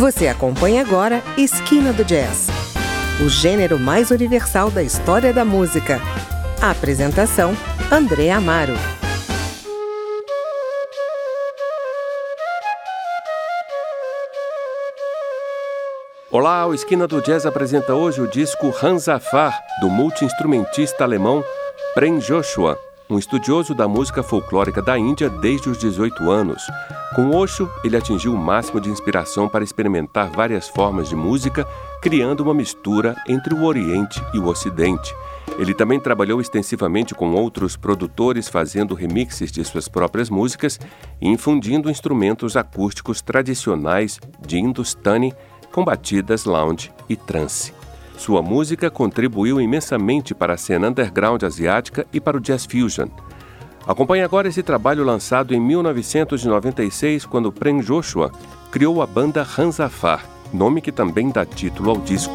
Você acompanha agora Esquina do Jazz, o gênero mais universal da história da música. A apresentação: André Amaro. Olá, o Esquina do Jazz apresenta hoje o disco Hanzafar, do multi-instrumentista alemão Prem Joshua, um estudioso da música folclórica da Índia desde os 18 anos. Com Osho, ele atingiu o máximo de inspiração para experimentar várias formas de música, criando uma mistura entre o Oriente e o Ocidente. Ele também trabalhou extensivamente com outros produtores, fazendo remixes de suas próprias músicas e infundindo instrumentos acústicos tradicionais de Hindustani com batidas lounge e trance. Sua música contribuiu imensamente para a cena underground asiática e para o jazz fusion. Acompanhe agora esse trabalho lançado em 1996, quando Prem Joshua criou a banda Hanzafar, nome que também dá título ao disco.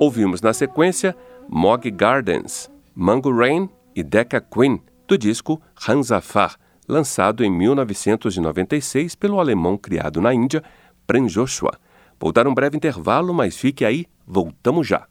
Ouvimos na sequência Mog Gardens, Mango Rain e Decca Queen, do disco Hanzafar, lançado em 1996 pelo alemão criado na Índia, Prem Joshua. Vou dar um breve intervalo, mas fique aí, voltamos já.